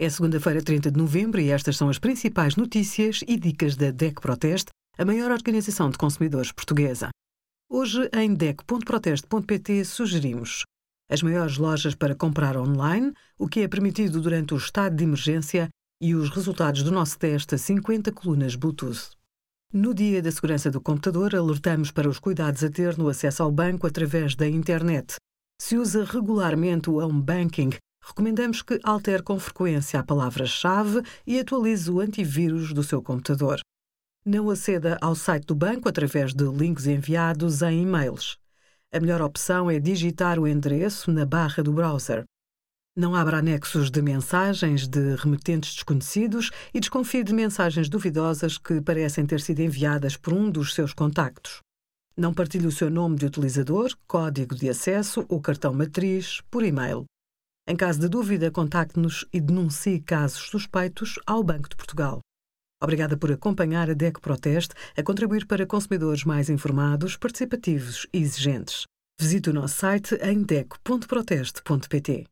É segunda-feira, 30 de novembro, e estas são as principais notícias e dicas da DEC Proteste, a maior organização de consumidores portuguesa. Hoje, em DEC.proteste.pt, sugerimos as maiores lojas para comprar online, o que é permitido durante o estado de emergência e os resultados do nosso teste a 50 colunas Bluetooth. No Dia da Segurança do Computador, alertamos para os cuidados a ter no acesso ao banco através da internet. Se usa regularmente o home banking, recomendamos que altere com frequência a palavra-chave e atualize o antivírus do seu computador. Não aceda ao site do banco através de links enviados em e-mails. A melhor opção é digitar o endereço na barra do browser. Não abra anexos de mensagens de remetentes desconhecidos e desconfie de mensagens duvidosas que parecem ter sido enviadas por um dos seus contactos. Não partilhe o seu nome de utilizador, código de acesso ou cartão matriz por e-mail. Em caso de dúvida, contacte-nos e denuncie casos suspeitos ao Banco de Portugal. Obrigada por acompanhar a DEC Proteste a contribuir para consumidores mais informados, participativos e exigentes. Visite o nosso site em deco.proteste.pt.